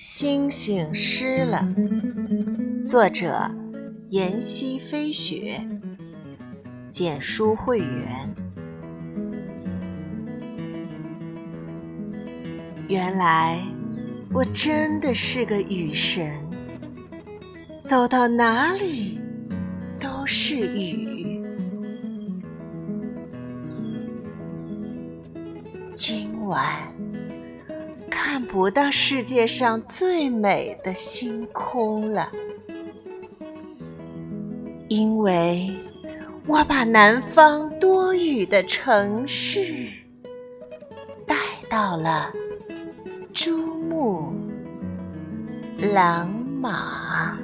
星星湿了，作者：妍希飞雪，简书会员。原来我真的是个雨神，走到哪里都是雨。今晚。看不到世界上最美的星空了，因为我把南方多雨的城市带到了珠穆朗玛。